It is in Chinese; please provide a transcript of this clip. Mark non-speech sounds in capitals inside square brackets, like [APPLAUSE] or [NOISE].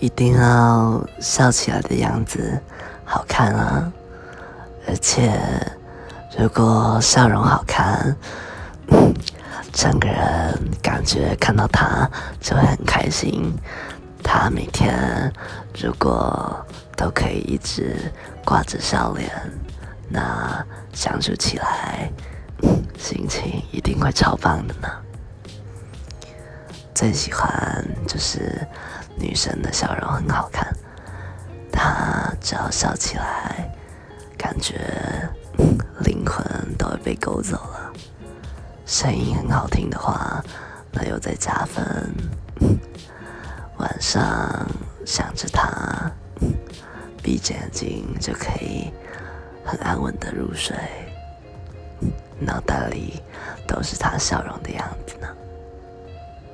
一定要笑起来的样子好看啊！而且，如果笑容好看，[LAUGHS] 整个人感觉看到他就会很开心。他每天如果都可以一直挂着笑脸，那相处起来 [LAUGHS] 心情一定会超棒的呢。最喜欢就是女生的笑容很好看，她只要笑起来，感觉灵魂都会被勾走了。声音很好听的话，那又在加分。晚上想着她，闭着眼睛就可以很安稳的入睡，脑袋里都是她笑容的样子。